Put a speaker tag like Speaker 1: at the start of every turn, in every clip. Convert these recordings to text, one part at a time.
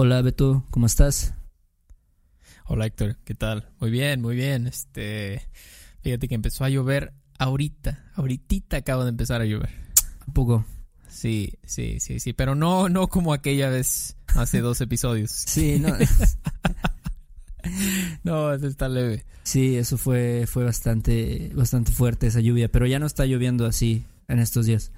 Speaker 1: Hola Beto, ¿cómo estás?
Speaker 2: Hola Héctor, ¿qué tal? Muy bien, muy bien. Este, fíjate que empezó a llover ahorita, ahorita acaba de empezar a llover.
Speaker 1: ¿A poco?
Speaker 2: Sí, sí, sí, sí, pero no, no como aquella vez hace dos episodios.
Speaker 1: Sí, no.
Speaker 2: no, eso está leve.
Speaker 1: Sí, eso fue, fue bastante, bastante fuerte esa lluvia, pero ya no está lloviendo así en estos días.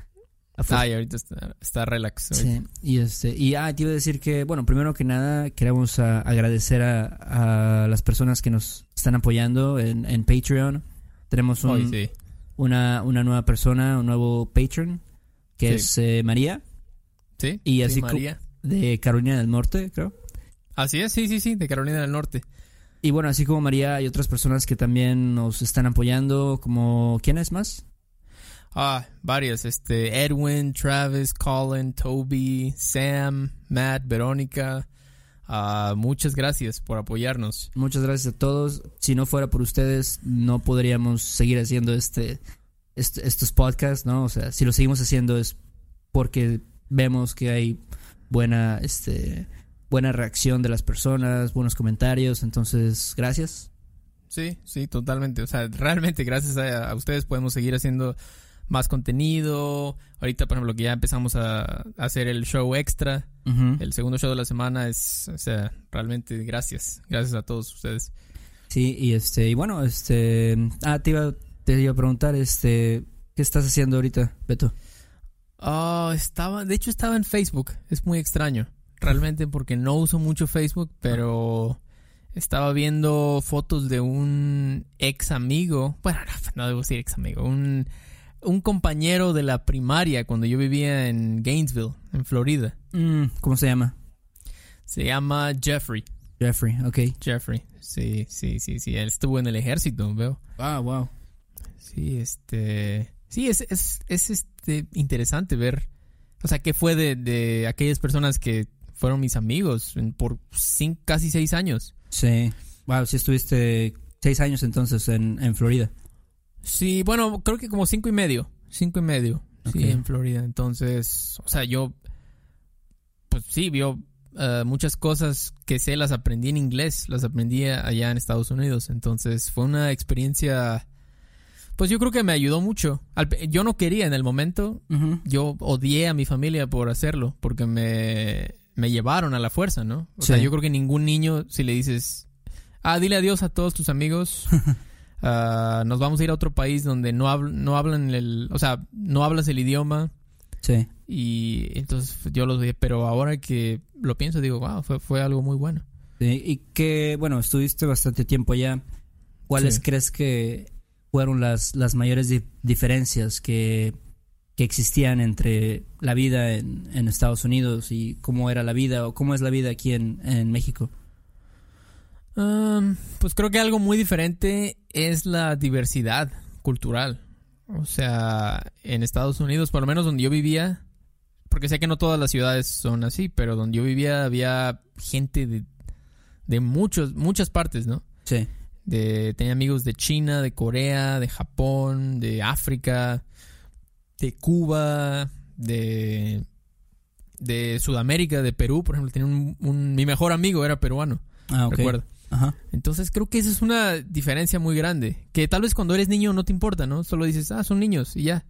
Speaker 2: Ah, y ahorita está, está relax.
Speaker 1: Sí, y este, y ah, te iba a decir que, bueno, primero que nada, queremos agradecer a, las personas que nos están apoyando en, en Patreon. Tenemos un, una, una nueva persona, un nuevo patron, que es eh, María.
Speaker 2: Sí,
Speaker 1: y así
Speaker 2: María.
Speaker 1: De Carolina del Norte, creo.
Speaker 2: Así es, sí, sí, sí, de Carolina del Norte.
Speaker 1: Y bueno, así como María, hay otras personas que también nos están apoyando, como ¿quién es más?
Speaker 2: Ah, varios, este, Edwin, Travis, Colin, Toby, Sam, Matt, Verónica. Ah, muchas gracias por apoyarnos.
Speaker 1: Muchas gracias a todos. Si no fuera por ustedes, no podríamos seguir haciendo este, estos podcasts, ¿no? O sea, si lo seguimos haciendo es porque vemos que hay buena, este, buena reacción de las personas, buenos comentarios. Entonces, gracias.
Speaker 2: Sí, sí, totalmente. O sea, realmente gracias a ustedes podemos seguir haciendo más contenido. Ahorita, por ejemplo, que ya empezamos a, hacer el show extra. El segundo show de la semana es, o sea, realmente gracias. Gracias a todos ustedes.
Speaker 1: Sí, y este, y bueno, este, ah, te iba, te iba a preguntar, este, ¿qué estás haciendo ahorita, Beto?
Speaker 2: Oh, estaba, de hecho estaba en Facebook. Es muy extraño, realmente, porque no uso mucho Facebook, pero estaba viendo fotos de un ex amigo. Bueno, no, no debo decir ex amigo, un un compañero de la primaria cuando yo vivía en Gainesville, en Florida.
Speaker 1: Mm, ¿Cómo se llama?
Speaker 2: Se llama Jeffrey.
Speaker 1: Jeffrey, ok.
Speaker 2: Jeffrey, sí, sí, sí, sí. Él estuvo en el ejército, veo.
Speaker 1: Ah, wow.
Speaker 2: Sí, este. Sí, es, es, es este, interesante ver. O sea, qué fue de, de aquellas personas que fueron mis amigos por casi seis años.
Speaker 1: Sí. Wow, sí estuviste seis años entonces en, en Florida.
Speaker 2: Sí, bueno, creo que como cinco y medio. Cinco y medio. Sí, en Florida. Entonces, o sea, yo. Pues sí, vio eh, muchas cosas que sé, las aprendí en inglés. Las aprendí allá en Estados Unidos. Entonces, fue una experiencia. Pues yo creo que me ayudó mucho. yo no quería en el momento. Yo odié a mi familia por hacerlo. Porque me, me llevaron a la fuerza, ¿no? O sea, yo creo que ningún niño, si le dices. Ah, dile adiós a todos tus amigos. Ah, nos vamos a ir a otro país donde no, no hablan el, o sea, no hablas el idioma.
Speaker 1: Sí.
Speaker 2: Y entonces yo lo dije, pero ahora que lo pienso, digo, wow, fue, fue algo muy bueno.
Speaker 1: Sí, y que, bueno, estuviste bastante tiempo allá. ¿Cuáles crees que fueron las, las mayores diferencias que, que, existían entre la vida en, en, Estados Unidos y cómo era la vida o cómo es la vida aquí en, en México?
Speaker 2: Pues creo que algo muy diferente es la diversidad cultural. O sea, en Estados Unidos, por lo menos donde yo vivía, porque sé que no todas las ciudades son así, pero donde yo vivía había gente de, de muchos, muchas partes, ¿no?
Speaker 1: Sí.
Speaker 2: De, tenía amigos de China, de Corea, de Japón, de África, de Cuba, de, de Sudamérica, de Perú, por ejemplo. Tenía un, mi mejor amigo era peruano.
Speaker 1: Ah, ok. Recuerdo.
Speaker 2: Entonces creo que esa es una diferencia muy grande. Que tal vez cuando eres niño no te importa, ¿no? Solo dices, ah, son niños y ya.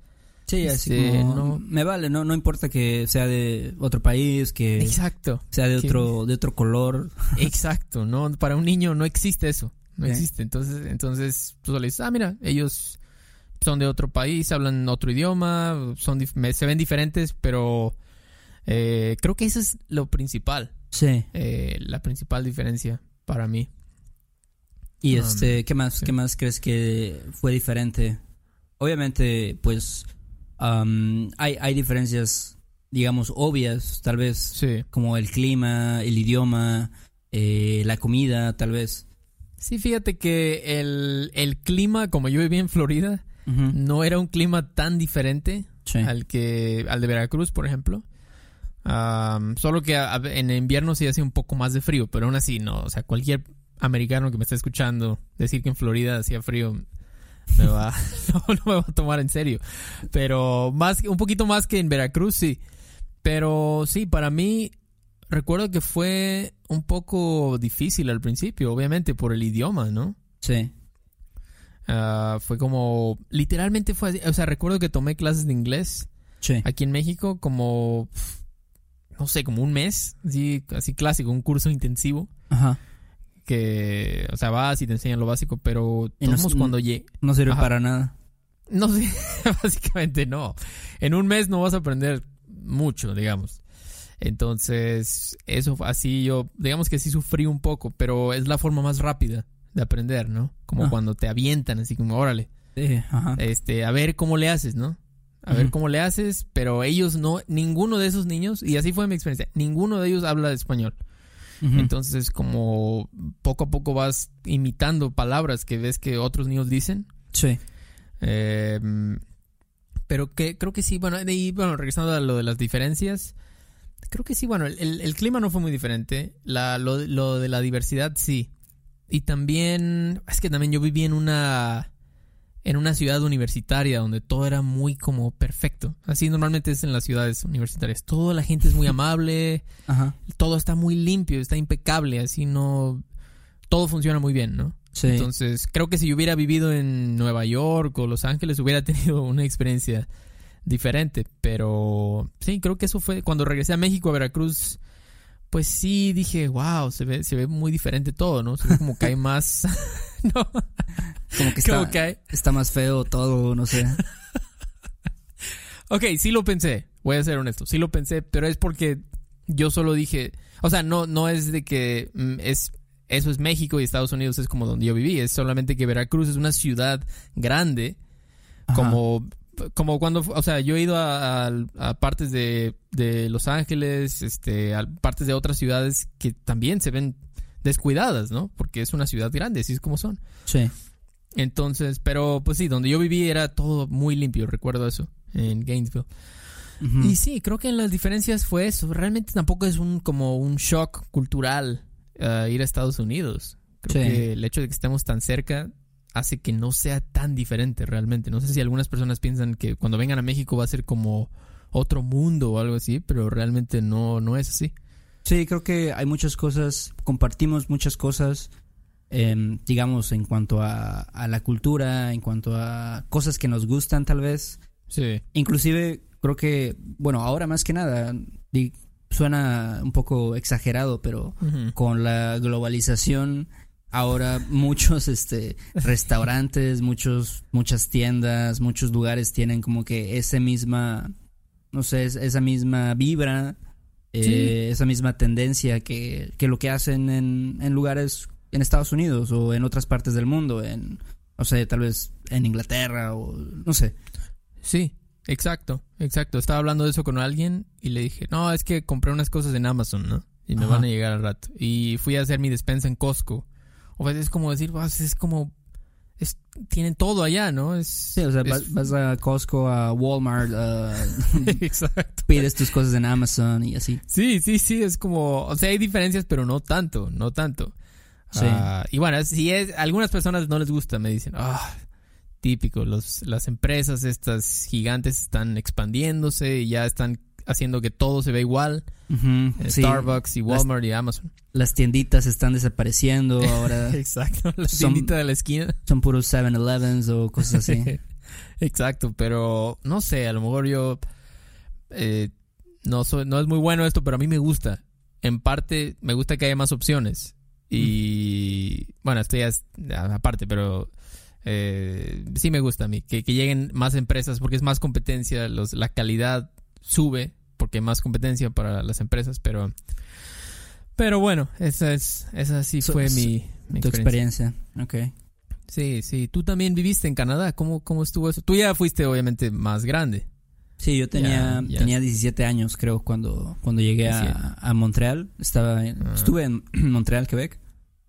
Speaker 1: Sí, así este, como, no, me vale, no, no importa que sea de otro país, que
Speaker 2: Exacto.
Speaker 1: sea de otro, de otro color.
Speaker 2: Exacto, no, para un niño no existe eso, no existe. Entonces, entonces, tú solo dices, ah, mira, ellos son de otro país, hablan otro idioma, son se ven diferentes, pero eh, creo que eso es lo principal.
Speaker 1: Sí.
Speaker 2: Eh, la principal diferencia para mí.
Speaker 1: ¿Y um, este, qué más, qué más crees que fue diferente? Obviamente, pues um, hay, hay diferencias, digamos, obvias, tal vez, como el clima, el idioma, eh, la comida, tal vez.
Speaker 2: Sí, fíjate que el, el clima, como yo vivía en Florida, no era un clima tan diferente
Speaker 1: Sí.
Speaker 2: al que al de Veracruz, por ejemplo. Solo que a- a- en invierno sí hace un poco más de frío, pero aún así no. O sea, cualquier americano que me esté escuchando decir que en Florida hacía frío me va, no, no me va a tomar en serio. Pero más, un poquito más que en Veracruz, sí. Pero sí, para mí recuerdo que fue un poco difícil al principio, obviamente por el idioma, ¿no?
Speaker 1: Sí.
Speaker 2: Ah, fue como, literalmente fue así. O sea, recuerdo que tomé clases de inglés
Speaker 1: Sí.
Speaker 2: aquí en México como, no sé, como un mes, así, así clásico, un curso intensivo.
Speaker 1: Ajá.
Speaker 2: Que, o sea, vas y te enseñan lo básico, pero
Speaker 1: no
Speaker 2: todos
Speaker 1: es-
Speaker 2: cuando llegué.
Speaker 1: No sirve
Speaker 2: Ajá.
Speaker 1: para nada.
Speaker 2: No sé, básicamente no. En un mes no vas a aprender mucho, digamos. Entonces, eso así yo, digamos que sí sufrí un poco, pero es la forma más rápida de aprender, ¿no? Como
Speaker 1: Ah.
Speaker 2: cuando te avientan, así como, órale,
Speaker 1: Sí, ajá.
Speaker 2: este, a ver cómo le haces, ¿no? A ver cómo le haces, pero ellos no, ninguno de esos niños, y así fue mi experiencia, ninguno de ellos habla español.
Speaker 1: Ujú.
Speaker 2: Entonces, como poco a poco vas imitando palabras que ves que otros niños dicen.
Speaker 1: Sí.
Speaker 2: Eh, pero que creo que sí, bueno, y bueno, regresando a lo de las diferencias, creo que sí, bueno, el, el- el clima no fue muy diferente, la, lo, lo de la diversidad sí. Y también, es que también yo viví en una, en una ciudad universitaria donde todo era muy como perfecto. Así normalmente es en las ciudades universitarias. Toda la gente es muy amable,
Speaker 1: Ajá.
Speaker 2: todo está muy limpio, está impecable, así no... Todo funciona muy bien, ¿no?
Speaker 1: Sí.
Speaker 2: Entonces, creo que si yo hubiera vivido en Nueva York o Los Ángeles, hubiera tenido una experiencia diferente. Pero sí, creo que eso fue cuando regresé a México, a Veracruz. Pues sí, dije, wow, se ve, se ve muy diferente todo, ¿no? Se ve como que hay más. no,
Speaker 1: como que está,
Speaker 2: como que hay.
Speaker 1: está más feo todo, no sé.
Speaker 2: Ok, sí lo pensé, voy a ser honesto, sí lo pensé, pero es porque yo solo dije, o sea, no, no es de que mm, es eso es México y Estados Unidos es como donde yo viví, es solamente que Veracruz es una ciudad grande,
Speaker 1: Ajá.
Speaker 2: como como cuando, o sea, yo he ido a, a- a partes de, de Los Ángeles, este, a partes de otras ciudades que también se ven descuidadas, ¿no? Porque es una ciudad grande, así es como son.
Speaker 1: Sí.
Speaker 2: Entonces, pero pues sí, donde yo viví era todo muy limpio, recuerdo eso, en Gainesville. Y sí, creo que en las diferencias fue eso. Realmente tampoco es un como un shock cultural eh, ir a Estados Unidos. Creo
Speaker 1: Sí.
Speaker 2: que el hecho de que estemos tan cerca hace que no sea tan diferente realmente. No sé si algunas personas piensan que cuando vengan a México va a ser como otro mundo o algo así, pero realmente no, no es así.
Speaker 1: Sí, creo que hay muchas cosas, compartimos muchas cosas, digamos, en cuanto a, a la cultura, en cuanto a cosas que nos gustan tal vez.
Speaker 2: Sí.
Speaker 1: Inclusive, creo que, bueno, ahora más que nada, di- suena un poco exagerado, pero con la globalización, ahora muchos este, restaurantes, muchos, muchas tiendas, muchos lugares tienen como que esa misma, no sé, es- esa misma vibra, eh,
Speaker 2: Sí.
Speaker 1: esa misma tendencia que, que lo que hacen en, en lugares en Estados Unidos o en otras partes del mundo, en, no sé, tal vez en Inglaterra o no sé.
Speaker 2: Sí, exacto, exacto. Estaba hablando de eso con alguien y le dije, no, es que compré unas cosas en Amazon, ¿no? Y me
Speaker 1: Ajá.
Speaker 2: van a llegar al rato. Y fui a hacer mi despensa en Costco. O sea, es como decir, "Vas, es como... Es, tienen todo allá, ¿no? Es,
Speaker 1: Sí, o sea,
Speaker 2: es-
Speaker 1: vas a Costco, a Walmart, a-
Speaker 2: Exacto.
Speaker 1: pides tus cosas en Amazon y así.
Speaker 2: Sí, sí, sí, es como... O sea, hay diferencias, pero no tanto, no tanto.
Speaker 1: Sí.
Speaker 2: Ah, y bueno, si es... Algunas personas no les gusta, me dicen, ah, típico, los, las empresas estas gigantes están expandiéndose y ya están haciendo que todo se vea igual. Eh,
Speaker 1: sí.
Speaker 2: Starbucks y Walmart y Amazon.
Speaker 1: Las tienditas están desapareciendo ahora.
Speaker 2: Exacto, la
Speaker 1: Son-
Speaker 2: tiendita de la esquina.
Speaker 1: Son puros 7-Elevens o cosas así.
Speaker 2: Exacto, pero no sé, a lo mejor yo eh, no soy, no es muy bueno esto, pero a mí me gusta. En parte me gusta que haya más opciones y bueno, esto ya es aparte, pero eh, sí me gusta a mí que, que lleguen más empresas porque es más competencia, los, la calidad sube porque hay más competencia para las empresas, pero pero bueno, esa es esa sí fue
Speaker 1: so-
Speaker 2: mi, mi
Speaker 1: tu
Speaker 2: experiencia.
Speaker 1: experiencia. Ok.
Speaker 2: Sí, sí. Tú también viviste en Canadá. ¿Cómo, cómo estuvo eso? Tú ya fuiste obviamente más grande.
Speaker 1: Sí, yo tenía, tenía 17 años, creo, cuando, cuando llegué a, a, Montreal. Estaba ah. Estuve en Montreal, Quebec.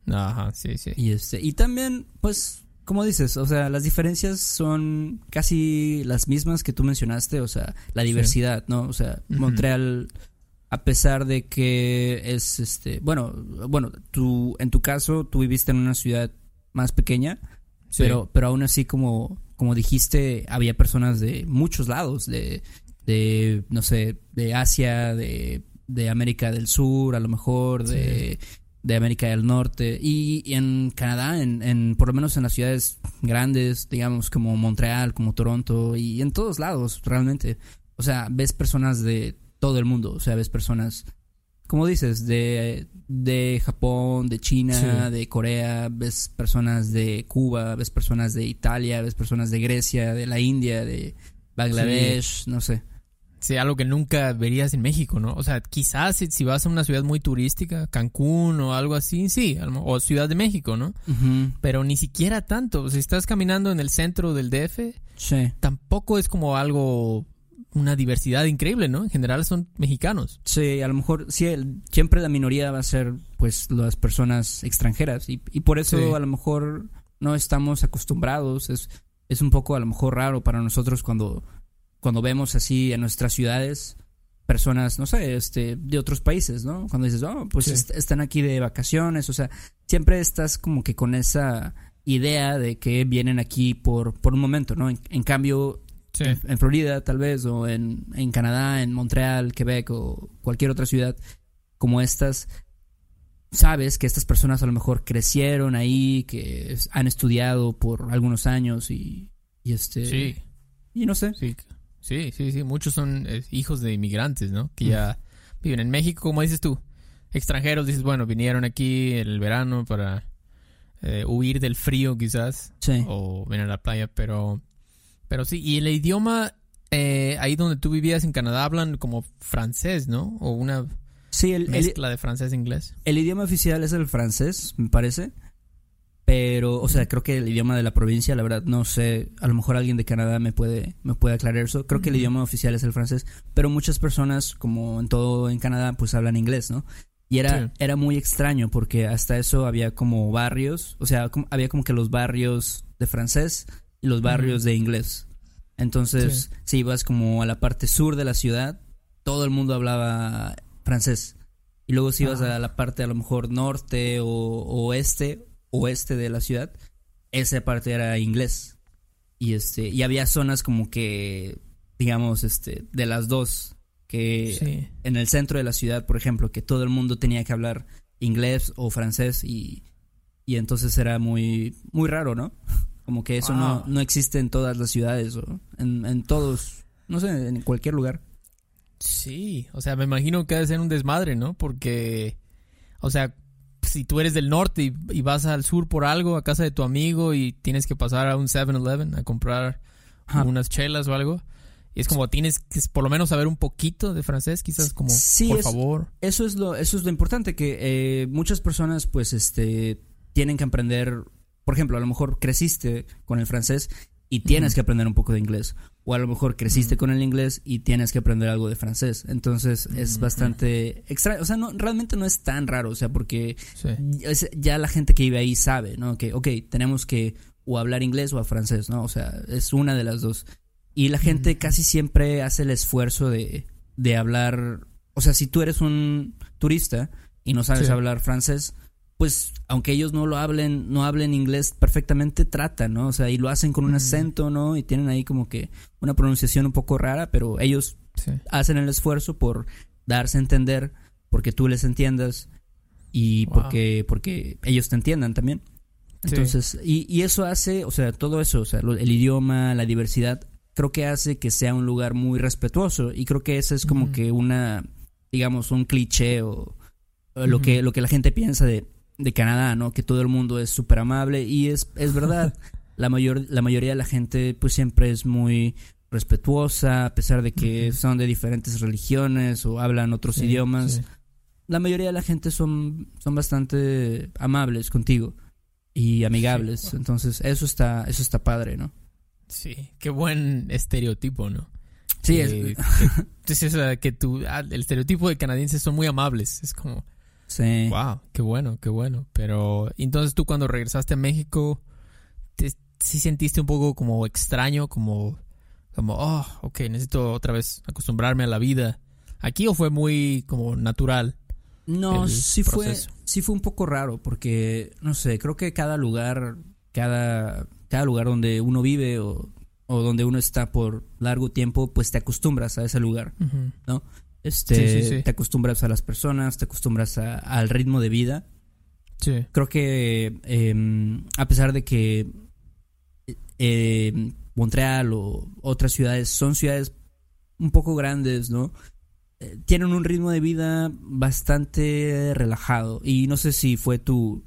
Speaker 2: Ajá, sí, sí.
Speaker 1: Y, este, y también, pues, como dices, o sea, las diferencias son casi las mismas que tú mencionaste, o sea, la diversidad, ¿no? O sea, Montreal, a pesar de que es, este, bueno, bueno, tú, en tu caso, tú viviste en una ciudad más pequeña, pero, pero aún así, como, como dijiste, había personas de muchos lados, de, de no sé, de Asia, de, de América del Sur, a lo mejor, de, de América del Norte. Y, en Canadá, en, en, por lo menos en las ciudades grandes, digamos, como Montreal, como Toronto, y en todos lados, realmente. O sea, ves personas de todo el mundo, o sea, ves personas como dices, de, de Japón, de China, de Corea, ves personas de Cuba, ves personas de Italia, ves personas de Grecia, de la India, de Bangladesh, no sé.
Speaker 2: Sí, algo que nunca verías en México, ¿no? O sea, quizás si, vas a una ciudad muy turística, Cancún o algo así, sí, o Ciudad de México, ¿no? Pero ni siquiera tanto. Si estás caminando en el centro del DF, tampoco es como algo una diversidad increíble, ¿no? En general son mexicanos.
Speaker 1: Sí, a lo mejor, sí, siempre la minoría va a ser, pues, las personas extranjeras. Y, por eso a lo mejor no estamos acostumbrados. Es, es un poco, a lo mejor, raro para nosotros cuando, cuando vemos así en nuestras ciudades personas, no sé, este, de otros países, ¿no? Cuando dices, oh, pues están aquí de vacaciones, o sea, siempre estás como que con esa idea de que vienen aquí por, por un momento, ¿no? en cambio, en, Florida tal vez, o en, en Canadá, en Montreal, Quebec o cualquier otra ciudad como estas, sabes que estas personas a lo mejor crecieron ahí, que han estudiado por algunos años y, y este...
Speaker 2: Sí.
Speaker 1: Y no sé.
Speaker 2: Sí, sí, sí, sí. muchos son eh, hijos de inmigrantes, ¿no? Que ya viven en México, como dices tú. Extranjeros, dices, bueno, vinieron aquí en el verano para eh, huir del frío quizás.
Speaker 1: Sí.
Speaker 2: O venir a la playa, pero pero sí, y el idioma, eh, ahí donde tú vivías en Canadá, hablan como francés, ¿no? O una
Speaker 1: sí, el,
Speaker 2: mezcla de francés e inglés.
Speaker 1: El idioma oficial es el francés, me parece. Pero, o sea, creo que el idioma de la provincia, la verdad, no sé, a lo mejor alguien de Canadá me puede, me puede aclarar eso. Creo que el idioma oficial es el francés, pero muchas personas, como en todo en Canadá, pues hablan inglés, ¿no? Y era, era muy extraño porque hasta eso había como barrios, o sea, había como que los barrios de francés y los barrios de inglés. Entonces, si ibas como a la parte sur de la ciudad, todo el mundo hablaba francés. Y luego si ibas a la parte a lo mejor norte o, oeste, oeste de la ciudad, esa parte era inglés. Y este, y había zonas como que, digamos, este, de las dos, que en el centro de la ciudad, por ejemplo, que todo el mundo tenía que hablar inglés o francés y, y entonces era muy, muy raro, ¿no? Como que eso no, no existe en todas las ciudades o en, en todos, no sé, en cualquier lugar.
Speaker 2: Sí, o sea, me imagino que debe ser un desmadre, ¿no? Porque, o sea, si tú eres del norte y, vas al sur por algo, a casa de tu amigo y tienes que pasar a un 7-Eleven a comprar unas chelas o algo, y es como tienes que por lo menos saber un poquito de francés, quizás como por favor.
Speaker 1: Eso es lo eso es lo importante que eh, muchas personas pues este tienen que aprender por ejemplo, a lo mejor creciste con el francés y tienes que aprender un poco de inglés. O a lo mejor creciste con el inglés y tienes que aprender algo de francés. Entonces es bastante extraño. O sea, no, realmente no es tan raro. O sea, porque ya la gente que vive ahí sabe, ¿no? Que, ok, tenemos que o hablar inglés o a francés, ¿no? O sea, es una de las dos. Y la gente casi siempre hace el esfuerzo de, de hablar. O sea, si tú eres un turista y no sabes hablar francés, pues aunque ellos no lo hablen, no hablen inglés perfectamente, tratan, ¿no? O sea, y lo hacen con un acento, ¿no? Y tienen ahí como que una pronunciación un poco rara, pero ellos hacen el esfuerzo por darse a entender, porque tú les entiendas y porque, porque ellos te entiendan también. Entonces, y, y, eso hace, o sea, todo eso, o sea, el idioma, la diversidad, creo que hace que sea un lugar muy respetuoso y creo que eso es como que una, digamos, un cliché o, lo, que, lo que la gente piensa de de Canadá, ¿no? Que todo el mundo es súper amable y es, es verdad. la, mayor, la mayoría de la gente pues siempre es muy respetuosa, a pesar de que son de diferentes religiones o hablan otros idiomas. La mayoría de la gente son, son bastante amables contigo y amigables. Entonces, eso está, eso está padre, ¿no?
Speaker 2: Sí, qué buen estereotipo, ¿no?
Speaker 1: Sí,
Speaker 2: que, es, que tú, ah, el estereotipo de canadienses son muy amables. Es como,
Speaker 1: sí.
Speaker 2: wow, qué bueno, qué bueno. Pero entonces tú cuando regresaste a México, te, sí sentiste un poco como extraño, como, como, oh, ok, necesito otra vez acostumbrarme a la vida. ¿Aquí o fue muy como natural?
Speaker 1: No, sí fue, sí fue un poco raro porque, no sé, creo que cada lugar, cada, cada lugar donde uno vive o, o donde uno está por largo tiempo, pues te acostumbras a ese lugar, ¿no? Este, te acostumbras a las personas, te acostumbras al ritmo de vida.
Speaker 2: Sí.
Speaker 1: Creo que em, a pesar de que eh, Montreal o otras ciudades son ciudades un poco grandes, ¿no? Eh, tienen un ritmo de vida bastante relajado y no sé si fue tu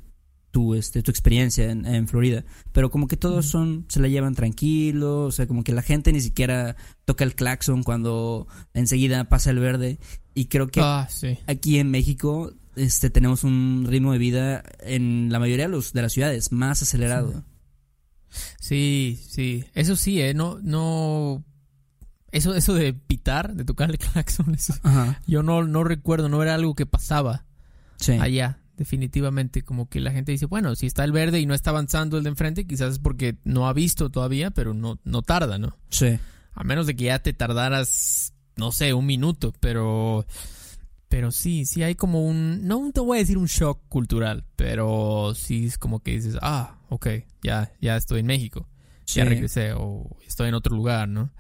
Speaker 1: tu este tu experiencia en, Florida pero como que todos son se la llevan tranquilo o sea como que la gente ni siquiera toca el claxon cuando enseguida pasa el verde y creo que
Speaker 2: ah,
Speaker 1: aquí en México este tenemos un ritmo de vida en la mayoría de los de las ciudades más acelerado.
Speaker 2: Sí, sí. Eso sí, ¿eh? No, no... Eso, eso de pitar, de tocar el claxon, yo no, no recuerdo, no era algo que pasaba allá, definitivamente. Como que la gente dice, bueno, si está el verde y no está avanzando el de enfrente, quizás es porque no ha visto todavía, pero no, no tarda, ¿no?
Speaker 1: Sí.
Speaker 2: A menos de que ya te tardaras, no sé, un minuto, pero... Pero sí, sí hay como un, no te voy a decir un shock cultural, pero sí es como que dices, ah, ok, ya, ya estoy en México, ya regresé o estoy en otro lugar, ¿no?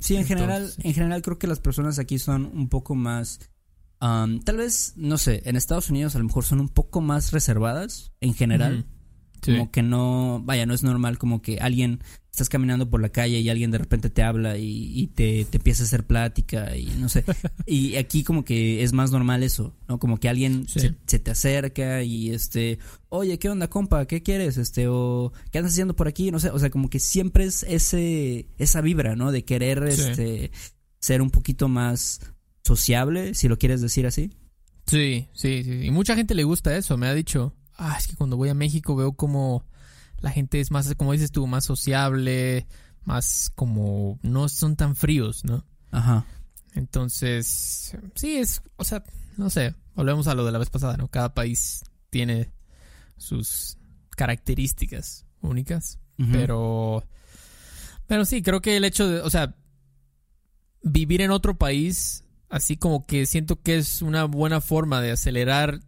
Speaker 1: Sí, en general, en general creo que las personas aquí son un poco más, tal vez, no sé, en Estados Unidos a lo mejor son un poco más reservadas en general. Como que no, vaya, no es normal como que alguien, estás caminando por la calle y alguien de repente te habla y, te, te, empieza a hacer plática y no sé. y aquí como que es más normal eso, ¿no? Como que alguien se, te acerca y este, oye, ¿qué onda, compa? ¿Qué quieres? Este, o ¿qué andas haciendo por aquí? No sé, o sea, como que siempre es ese, esa vibra, ¿no? De querer, este, ser un poquito más sociable, si lo quieres decir así.
Speaker 2: Sí, sí, sí. Y mucha gente le gusta eso, me ha dicho ah, es que cuando voy a México veo como la gente es más, como dices tú, más sociable, más como, no son tan fríos, ¿no?
Speaker 1: Ajá.
Speaker 2: Entonces, sí, es, o sea, no sé, volvemos a lo de la vez pasada, ¿no? Cada país tiene sus características únicas, pero, pero sí, creo que el hecho de, o sea, vivir en otro país, así como que siento que es una buena forma de acelerar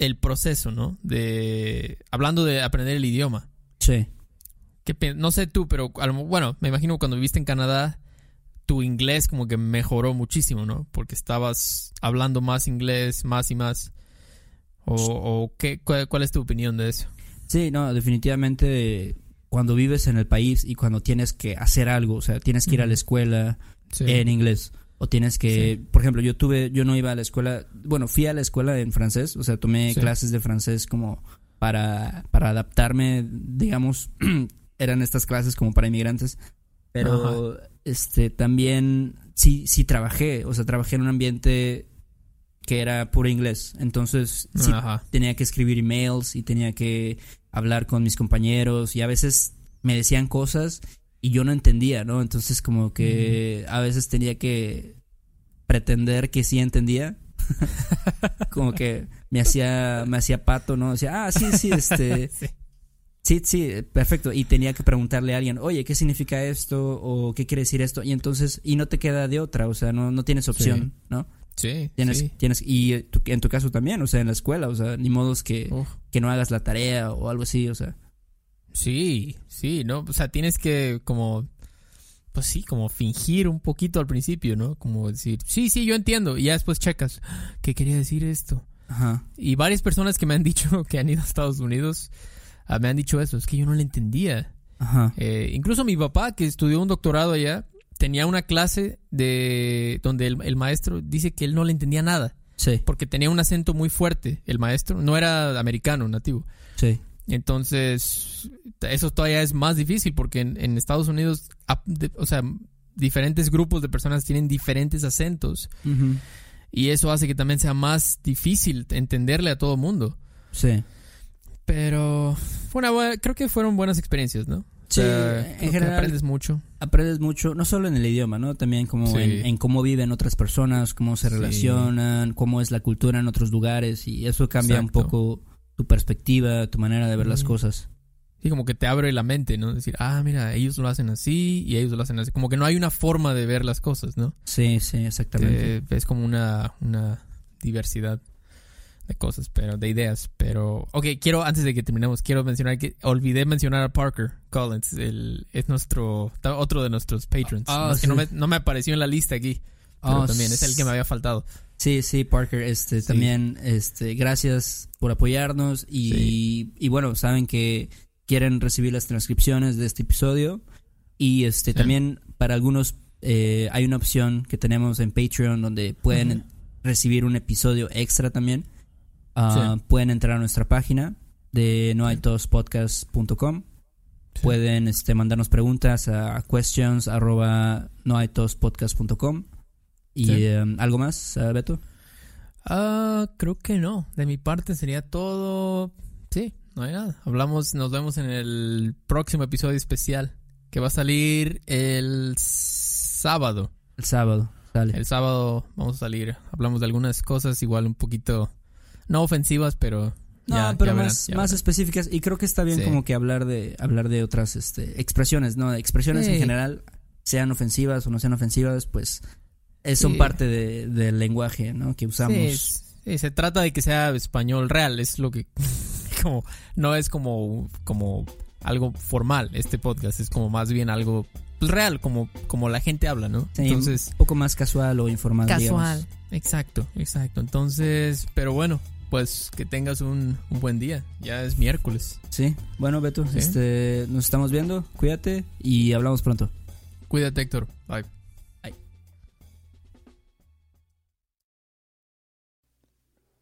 Speaker 2: el proceso, ¿no? De hablando de aprender el idioma.
Speaker 1: Sí.
Speaker 2: Que, no sé tú, pero bueno, me imagino cuando viviste en Canadá, tu inglés como que mejoró muchísimo, ¿no? Porque estabas hablando más inglés, más y más. ¿O, qué, cuál, es tu opinión de eso?
Speaker 1: Sí, no, definitivamente cuando vives en el país y cuando tienes que hacer algo, o sea, tienes que ir a la escuela en inglés o tienes que, por ejemplo, yo tuve, yo no iba a la escuela, bueno, fui a la escuela en francés, o sea, tomé clases de francés como para, para adaptarme, digamos, eran estas clases como para inmigrantes, pero este también sí, sí trabajé, o sea, trabajé en un ambiente que era puro inglés, entonces sí tenía que escribir emails y tenía que hablar con mis compañeros y a veces me decían cosas y yo no entendía, ¿no? Entonces como que a veces tenía que pretender que sí entendía. como que me hacía me hacía pato, ¿no? Decía, "Ah, sí, sí, este sí. sí. perfecto." Y tenía que preguntarle a alguien, "Oye, ¿qué significa esto o qué quiere decir esto?" Y entonces y no te queda de otra, o sea, no no tienes opción, ¿no?
Speaker 2: Sí,
Speaker 1: tienes, tienes, y en tu caso también, o sea, en la escuela, o sea, ni modos que, que no hagas la tarea o algo así, o sea.
Speaker 2: Sí, sí, ¿no? O sea, tienes que como, pues sí, como fingir un poquito al principio, ¿no? Como decir, sí, sí, yo entiendo. Y ya después checas, ¿qué quería decir esto?
Speaker 1: Ajá.
Speaker 2: Y varias personas que me han dicho que han ido a Estados Unidos ah, me han dicho eso, es que yo no le entendía.
Speaker 1: Ajá.
Speaker 2: Eh, incluso mi papá, que estudió un doctorado allá, tenía una clase de donde el, el, maestro dice que él no le entendía nada.
Speaker 1: Sí.
Speaker 2: Porque tenía un acento muy fuerte, el maestro. No era americano, nativo.
Speaker 1: Sí.
Speaker 2: Entonces, eso todavía es más difícil porque en, Estados Unidos, o sea, diferentes grupos de personas tienen diferentes acentos. Y eso hace que también sea más difícil entenderle a todo mundo.
Speaker 1: Sí.
Speaker 2: Pero, bueno, creo que fueron buenas experiencias, ¿no?
Speaker 1: Sí, en general-
Speaker 2: aprendes mucho.
Speaker 1: aprendes mucho, no solo en el idioma, ¿no? También como
Speaker 2: Sí.
Speaker 1: en, en cómo viven otras personas, cómo se
Speaker 2: Sí.
Speaker 1: relacionan, cómo es la cultura en otros lugares y eso cambia
Speaker 2: Exacto.
Speaker 1: un poco tu perspectiva, tu manera de ver las cosas.
Speaker 2: Sí, como que te abre la mente, ¿no? Decir, ah, mira, ellos lo hacen así y ellos lo hacen así. Como que no hay una forma de ver las cosas, ¿no?
Speaker 1: Sí, sí, exactamente.
Speaker 2: Te- es como una, una diversidad de cosas, pero de ideas. Pero, ok, quiero, antes de que terminemos, quiero mencionar que olvidé mencionar a Parker Collins. El, es nuestro, otro de nuestros patrons.
Speaker 1: Ah,
Speaker 2: que no me, no me apareció en la lista aquí. Pero
Speaker 1: Oh,
Speaker 2: también es el que me había faltado.
Speaker 1: Sí, sí, Parker, este,
Speaker 2: Sí.
Speaker 1: también, este, gracias por apoyarnos y, y bueno, saben que quieren recibir las transcripciones de este episodio y este,
Speaker 2: Sí.
Speaker 1: también para algunos eh, hay una opción que tenemos en Patreon donde pueden recibir un episodio extra también. Ah, Pueden entrar a nuestra página de noaitospodcast.com. Pueden este, mandarnos preguntas a questions arroba noaitospodcast.com. ¿Y
Speaker 2: Sí.
Speaker 1: em, algo más, ah, Beto?
Speaker 2: Ah, creo que no. De mi parte sería todo. Sí, no hay nada. Hablamos, nos vemos en el próximo episodio especial que va a salir el sábado.
Speaker 1: El sábado, sale.
Speaker 2: El sábado vamos a salir. Hablamos de algunas cosas igual un poquito no ofensivas, pero
Speaker 1: No,
Speaker 2: ya-
Speaker 1: pero
Speaker 2: ya verán,
Speaker 1: más, más específicas. Y creo que está bien
Speaker 2: Sí.
Speaker 1: como que hablar de hablar de otras este, expresiones, ¿no? Expresiones en general, sean ofensivas o no sean ofensivas, pues eh, son
Speaker 2: Sí.
Speaker 1: parte de- del lenguaje, ¿no? Que usamos.
Speaker 2: Sí, es- sí, se trata de que sea español real, es lo que como no es como como algo formal este podcast, es como más bien algo pues, real, como como la gente habla, ¿no?
Speaker 1: Sí,
Speaker 2: Entonces,
Speaker 1: un poco más casual o informal.
Speaker 2: casual.
Speaker 1: digamos.
Speaker 2: Exacto, exacto. Entonces, pero bueno, pues que tengas un, un buen día. Ya es miércoles.
Speaker 1: Sí. Bueno, Beto,
Speaker 2: Sí.
Speaker 1: este, nos estamos viendo. Cuídate y hablamos pronto.
Speaker 2: Cuídate, Héctor. Bye.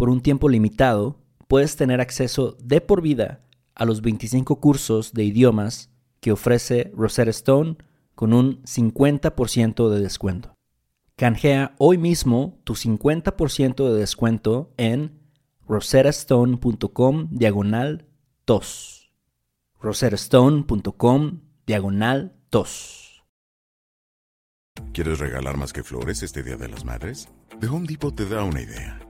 Speaker 3: Por un tiempo limitado, puedes tener acceso de por vida a los 25 cursos de idiomas que ofrece Rosetta Stone con un 50% de descuento. Canjea hoy mismo tu 50% de descuento en rosettastone.com diagonal tos. rosettastone.com diagonal tos.
Speaker 4: ¿Quieres regalar más que flores este Día de las Madres? The Home Depot te da una idea.